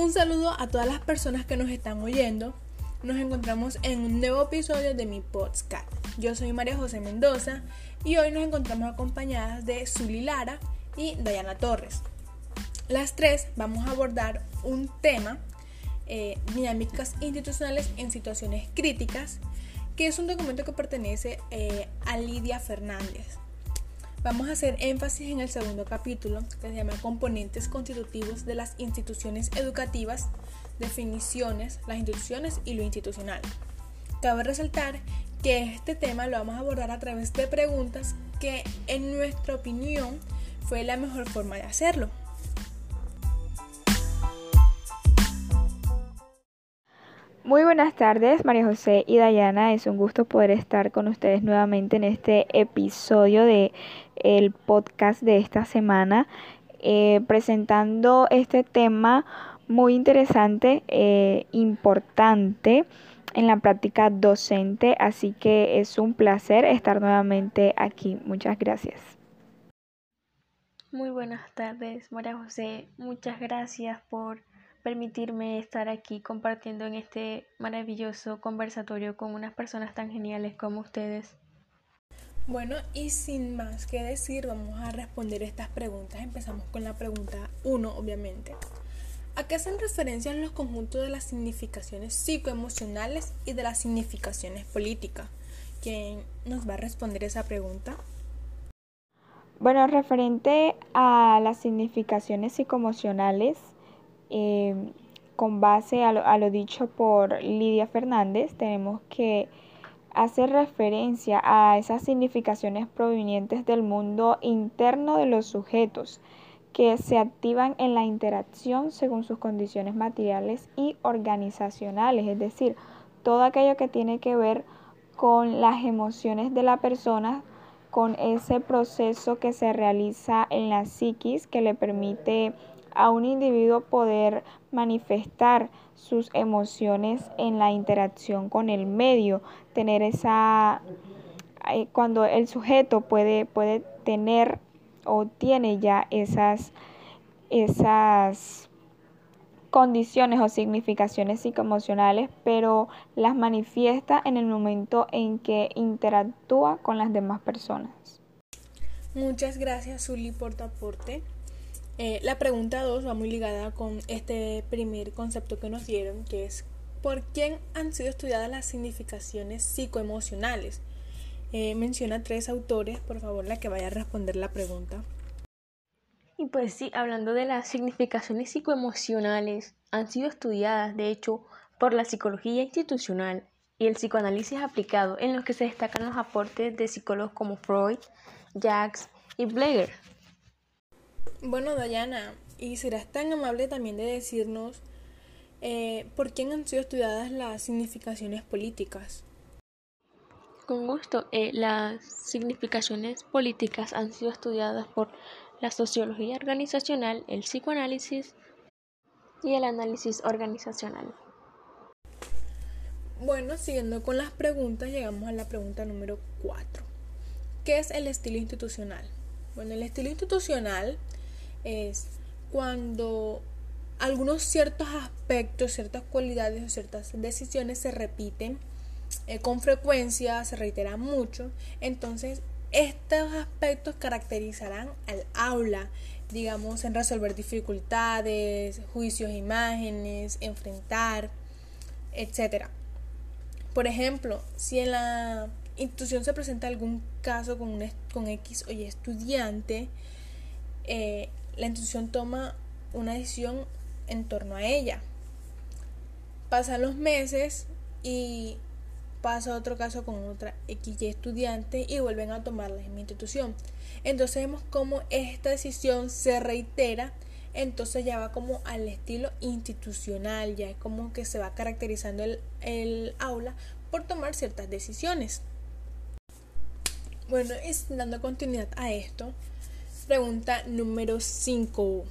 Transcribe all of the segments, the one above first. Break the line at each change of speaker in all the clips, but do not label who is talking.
Un saludo a todas las personas que nos están oyendo. Nos encontramos en un nuevo episodio de mi podcast. Yo soy María José Mendoza y hoy nos encontramos acompañadas de Zuli Lara y Dayana Torres. Las tres vamos a abordar un tema, eh, dinámicas institucionales en situaciones críticas, que es un documento que pertenece eh, a Lidia Fernández. Vamos a hacer énfasis en el segundo capítulo, que se llama Componentes constitutivos de las instituciones educativas, definiciones, las instituciones y lo institucional. Cabe resaltar que este tema lo vamos a abordar a través de preguntas que en nuestra opinión fue la mejor forma de hacerlo.
Muy buenas tardes, María José y Dayana. Es un gusto poder estar con ustedes nuevamente en este episodio de el podcast de esta semana, eh, presentando este tema muy interesante, e importante en la práctica docente. Así que es un placer estar nuevamente aquí. Muchas gracias.
Muy buenas tardes, María José. Muchas gracias por permitirme estar aquí compartiendo en este maravilloso conversatorio con unas personas tan geniales como ustedes.
Bueno, y sin más que decir, vamos a responder estas preguntas. Empezamos con la pregunta 1, obviamente. ¿A qué hacen referencia los conjuntos de las significaciones psicoemocionales y de las significaciones políticas? ¿Quién nos va a responder esa pregunta?
Bueno, referente a las significaciones psicoemocionales, Em, con base a lo, dicho por Lidia Fernández, tenemos que hacer referencia a esas significaciones provenientes del mundo interno de los sujetos que se activan en la interacción según sus condiciones materiales y organizacionales, es decir, todo aquello que tiene que ver con las emociones de la persona, con ese proceso que se realiza en la psiquis que le permite a un individuo poder manifestar sus emociones en la interacción con el medio, tener esa, eh, cuando el sujeto puede, puede tener o tiene ya esas, esas condiciones o significaciones psicoemocionales, pero las manifiesta en el momento en que interactúa con las demás personas.
Muchas gracias, Zuli, por tu aporte. Eh, la pregunta 2 va muy ligada con este primer concepto que nos dieron, que es ¿por quién han sido estudiadas las significaciones psicoemocionales? Eh, menciona tres autores, por favor, la que vaya a responder la pregunta.
Y pues sí, hablando de las significaciones psicoemocionales, han sido estudiadas, de hecho, por la psicología institucional y el psicoanálisis aplicado, en los que se destacan los aportes de psicólogos como Freud, Jacques y Bleger.
Bueno, Dayana, ¿y serás tan amable también de decirnos eh, por quién han sido estudiadas las significaciones políticas?
Con gusto, eh, las significaciones políticas han sido estudiadas por la sociología organizacional, el psicoanálisis y el análisis organizacional.
Bueno, siguiendo con las preguntas, llegamos a la pregunta número 4. ¿Qué es el estilo institucional? Bueno, el estilo institucional es cuando algunos ciertos aspectos, ciertas cualidades o ciertas decisiones se repiten eh, con frecuencia, se reiteran mucho, entonces estos aspectos caracterizarán al aula, digamos, en resolver dificultades, juicios, imágenes, enfrentar, etc. Por ejemplo, si en la institución se presenta algún caso con, un, con X o Y estudiante, eh, la institución toma una decisión en torno a ella. Pasan los meses y pasa otro caso con otra XY estudiante y vuelven a tomarla en mi institución. Entonces vemos cómo esta decisión se reitera, entonces ya va como al estilo institucional, ya es como que se va caracterizando el, el aula por tomar ciertas decisiones. Bueno, es dando continuidad a esto, Pregunta número 5.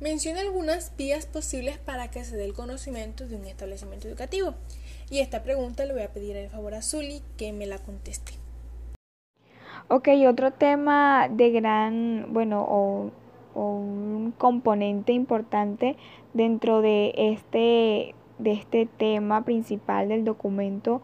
Menciona algunas vías posibles para que se dé el conocimiento de un establecimiento educativo. Y esta pregunta le voy a pedir el favor a Zuli que me la conteste.
Ok, otro tema de gran, bueno, o un componente importante dentro de este, de este tema principal del documento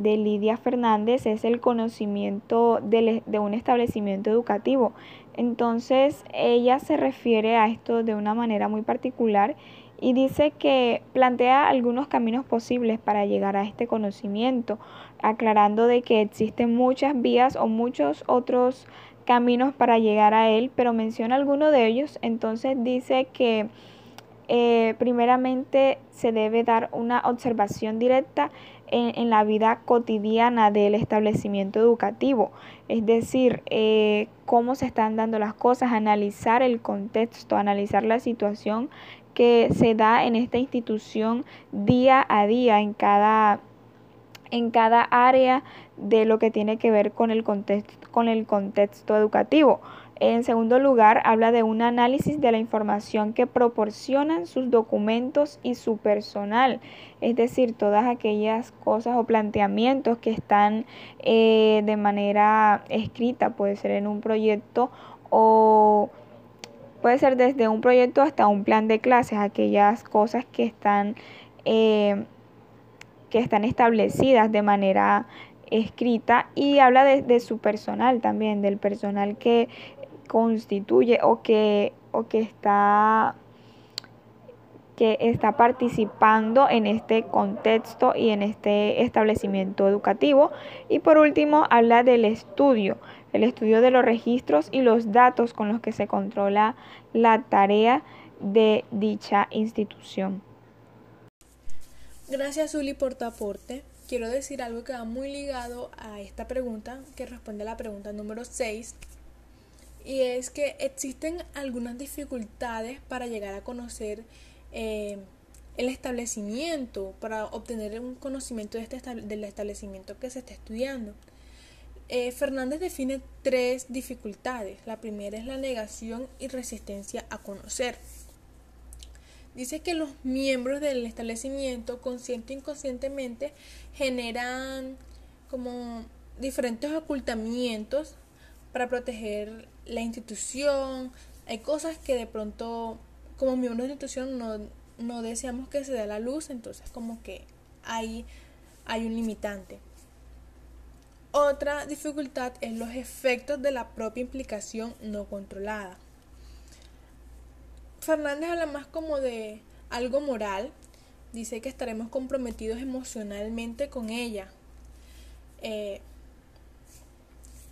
de Lidia Fernández es el conocimiento de, de un establecimiento educativo. Entonces ella se refiere a esto de una manera muy particular y dice que plantea algunos caminos posibles para llegar a este conocimiento, aclarando de que existen muchas vías o muchos otros caminos para llegar a él, pero menciona algunos de ellos, entonces dice que eh, primeramente se debe dar una observación directa en, la vida cotidiana del establecimiento educativo, es decir, eh, cómo se están dando las cosas, analizar el contexto, analizar la situación que se da en esta institución día a día, en cada, en cada área de lo que tiene que ver con el contexto, con el contexto educativo. En segundo lugar, habla de un análisis de la información que proporcionan sus documentos y su personal, es decir, todas aquellas cosas o planteamientos que están eh, de manera escrita, puede ser en un proyecto o puede ser desde un proyecto hasta un plan de clases, aquellas cosas que están, eh, que están establecidas de manera escrita y habla de, su personal también, del personal que constituye o que, o que está que está participando en este contexto y en este establecimiento educativo. Y por último, habla del estudio, el estudio de los registros y los datos con los que se controla la tarea de dicha institución.
Gracias, Uli, por tu aporte. Quiero decir algo que va muy ligado a esta pregunta, que responde a la pregunta número 6, y es que existen algunas dificultades para llegar a conocer eh, el establecimiento, para obtener un conocimiento de este del establecimiento que se está estudiando. Eh, Fernández define tres dificultades. La primera es la negación y resistencia a conocer. Dice que los miembros del establecimiento, consciente e inconscientemente, generan como diferentes ocultamientos para proteger la institución. Hay cosas que de pronto, como miembros de la institución, no, no deseamos que se dé la luz, entonces como que hay, hay un limitante. Otra dificultad es los efectos de la propia implicación no controlada. Fernández habla más como de algo moral. Dice que estaremos comprometidos emocionalmente con ella. Eh,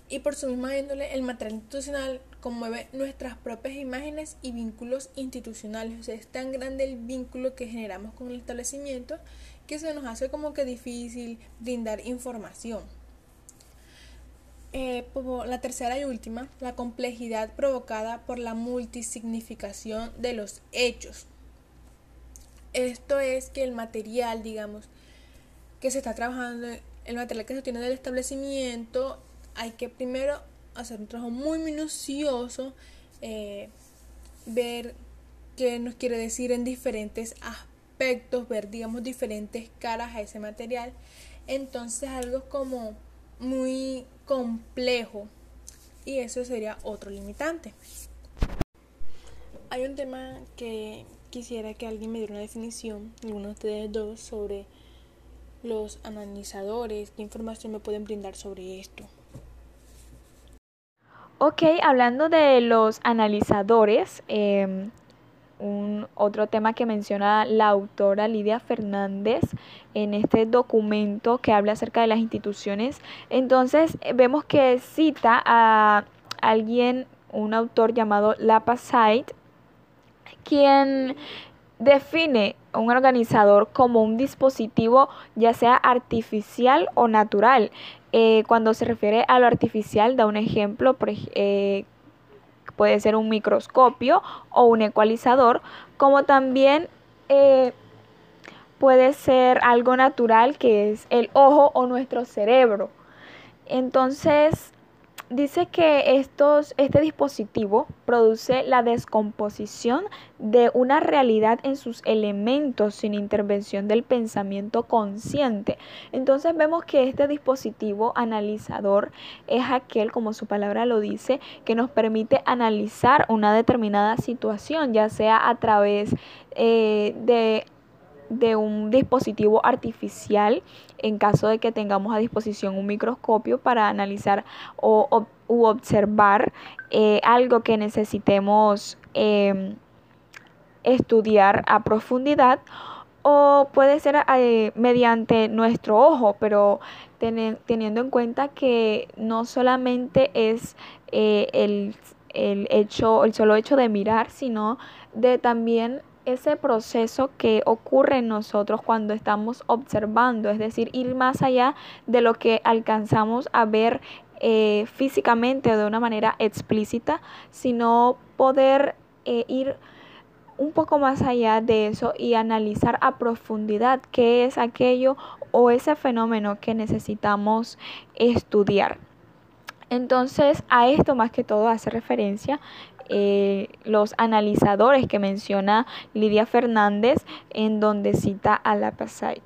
y por su misma índole, el material institucional conmueve nuestras propias imágenes y vínculos institucionales. O sea, es tan grande el vínculo que generamos con el establecimiento que se nos hace como que difícil brindar información. Eh, la tercera y última, la complejidad provocada por la multisignificación de los hechos. Esto es que el material, digamos, que se está trabajando, el material que se tiene del establecimiento, hay que primero hacer un trabajo muy minucioso, eh, ver qué nos quiere decir en diferentes aspectos, ver, digamos, diferentes caras a ese material. Entonces, algo como muy complejo y eso sería otro limitante. Hay un tema que quisiera que alguien me diera una definición, alguno de ustedes dos, sobre los analizadores, qué información me pueden brindar sobre esto.
Ok, hablando de los analizadores, eh, un otro tema que menciona la autora Lidia Fernández en este documento que habla acerca de las instituciones. Entonces vemos que cita a alguien, un autor llamado Lapasite, quien define un organizador como un dispositivo ya sea artificial o natural. Eh, cuando se refiere a lo artificial, da un ejemplo, por, eh, puede ser un microscopio o un ecualizador, como también eh, puede ser algo natural que es el ojo o nuestro cerebro. Entonces, dice que estos, este dispositivo produce la descomposición de una realidad en sus elementos sin intervención del pensamiento consciente. Entonces vemos que este dispositivo analizador es aquel, como su palabra lo dice, que nos permite analizar una determinada situación, ya sea a través eh, de de un dispositivo artificial en caso de que tengamos a disposición un microscopio para analizar o, u observar eh, algo que necesitemos em, estudiar a profundidad o puede ser eh, mediante nuestro ojo, pero teniendo en cuenta que no solamente es eh, el, el, hecho, el solo hecho de mirar, sino de también ese proceso que ocurre en nosotros cuando estamos observando, es decir, ir más allá de lo que alcanzamos a ver eh, físicamente o de una manera explícita, sino poder eh, ir un poco más allá de eso y analizar a profundidad qué es aquello o ese fenómeno que necesitamos estudiar. Entonces, a esto más que todo hace referencia eh, los analizadores que menciona Lidia Fernández, en donde cita a la Pasay.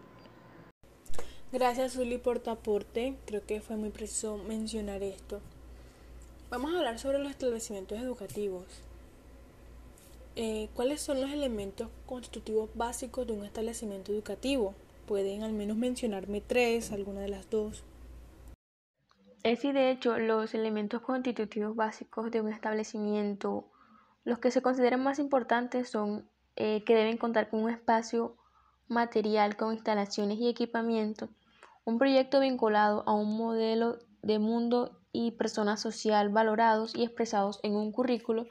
Gracias, Zuli, por tu aporte. Creo que fue muy preciso mencionar esto. Vamos a hablar sobre los establecimientos educativos. Eh, ¿Cuáles son los elementos constitutivos básicos de un establecimiento educativo? Pueden al menos mencionarme tres, alguna de las dos.
Es y de hecho los elementos constitutivos básicos de un establecimiento, los que se consideran más importantes son eh, que deben contar con un espacio material con instalaciones y equipamiento, un proyecto vinculado a un modelo de mundo y persona social valorados y expresados en un currículo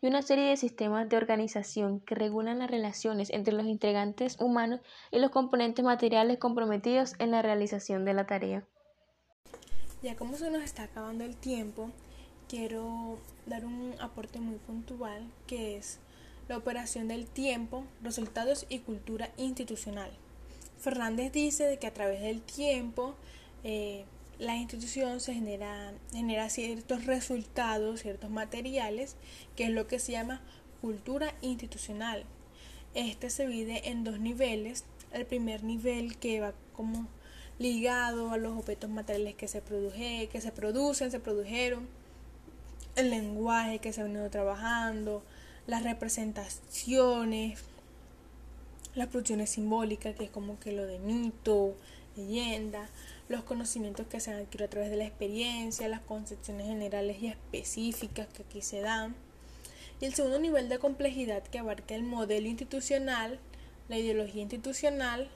y una serie de sistemas de organización que regulan las relaciones entre los integrantes humanos y los componentes materiales comprometidos en la realización de la tarea.
Ya como se nos está acabando el tiempo, quiero dar un aporte muy puntual que es la operación del tiempo, resultados y cultura institucional. Fernández dice de que a través del tiempo eh, la institución se genera, genera ciertos resultados, ciertos materiales, que es lo que se llama cultura institucional. Este se divide en dos niveles. El primer nivel que va como ligado a los objetos materiales que se, produje, que se producen, se produjeron, el lenguaje que se ha venido trabajando, las representaciones, las producciones simbólicas, que es como que lo de mito, leyenda, los conocimientos que se han adquirido a través de la experiencia, las concepciones generales y específicas que aquí se dan. Y el segundo nivel de complejidad que abarca el modelo institucional, la ideología institucional,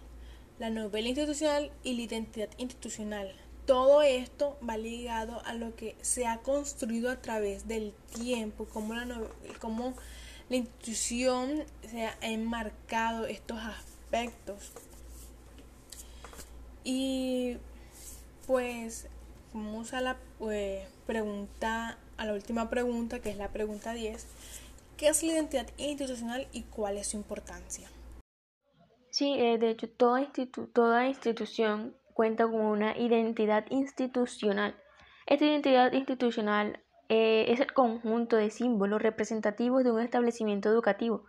la novela institucional y la identidad institucional. Todo esto va ligado a lo que se ha construido a través del tiempo, como la, cómo la institución se ha enmarcado estos aspectos. Y pues vamos a la pues, pregunta, a la última pregunta, que es la pregunta 10. ¿Qué es la identidad institucional y cuál es su importancia?
Sí, eh, de hecho, toda, toda institución cuenta con una identidad institucional. Esta identidad institucional eh, es el conjunto de símbolos representativos de un establecimiento educativo.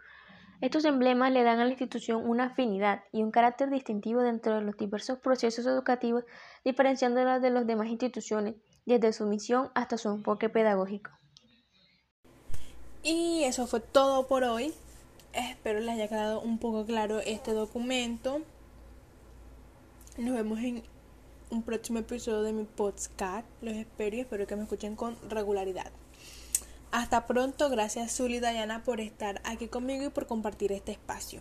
Estos emblemas le dan a la institución una afinidad y un carácter distintivo dentro de los diversos procesos educativos, diferenciándola de las demás instituciones, desde su misión hasta su enfoque pedagógico.
Y eso fue todo por hoy. Espero les haya quedado un poco claro este documento. Nos vemos en un próximo episodio de mi podcast. Los espero y espero que me escuchen con regularidad. Hasta pronto. Gracias Zuli y Dayana por estar aquí conmigo y por compartir este espacio.